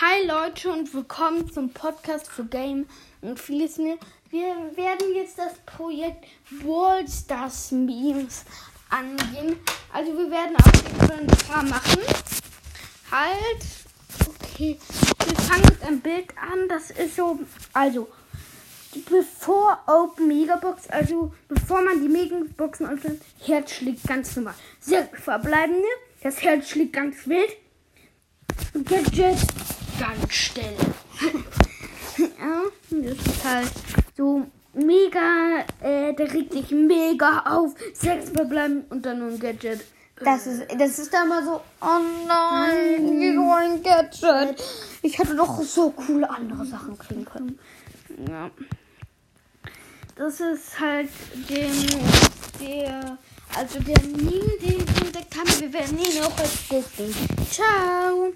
Hi Leute und willkommen zum Podcast für Game und vieles mehr. Wir werden jetzt das Projekt World Stars Memes angehen. Also wir werden Fall ein paar machen. Halt. Okay. Wir fangen mit einem Bild an. Das ist so. Also. Bevor Open Megabox, also bevor man die Megaboxen öffnet, Herz schlägt ganz normal. Sehr verbleibende, das Herz schlägt ganz wild. Gadget ganz still. ja, das ist halt so mega, äh, der regt sich mega auf. Sechs verbleiben und dann nur ein Gadget. Das ist, das ist da immer so, oh nein, wie so ein Gadget. Ich hätte doch so coole andere Sachen kriegen können. Ja. Das ist halt dem, der, also der Meme, den ich entdeckt habe. Wir werden ihn auch als Disney. Ciao.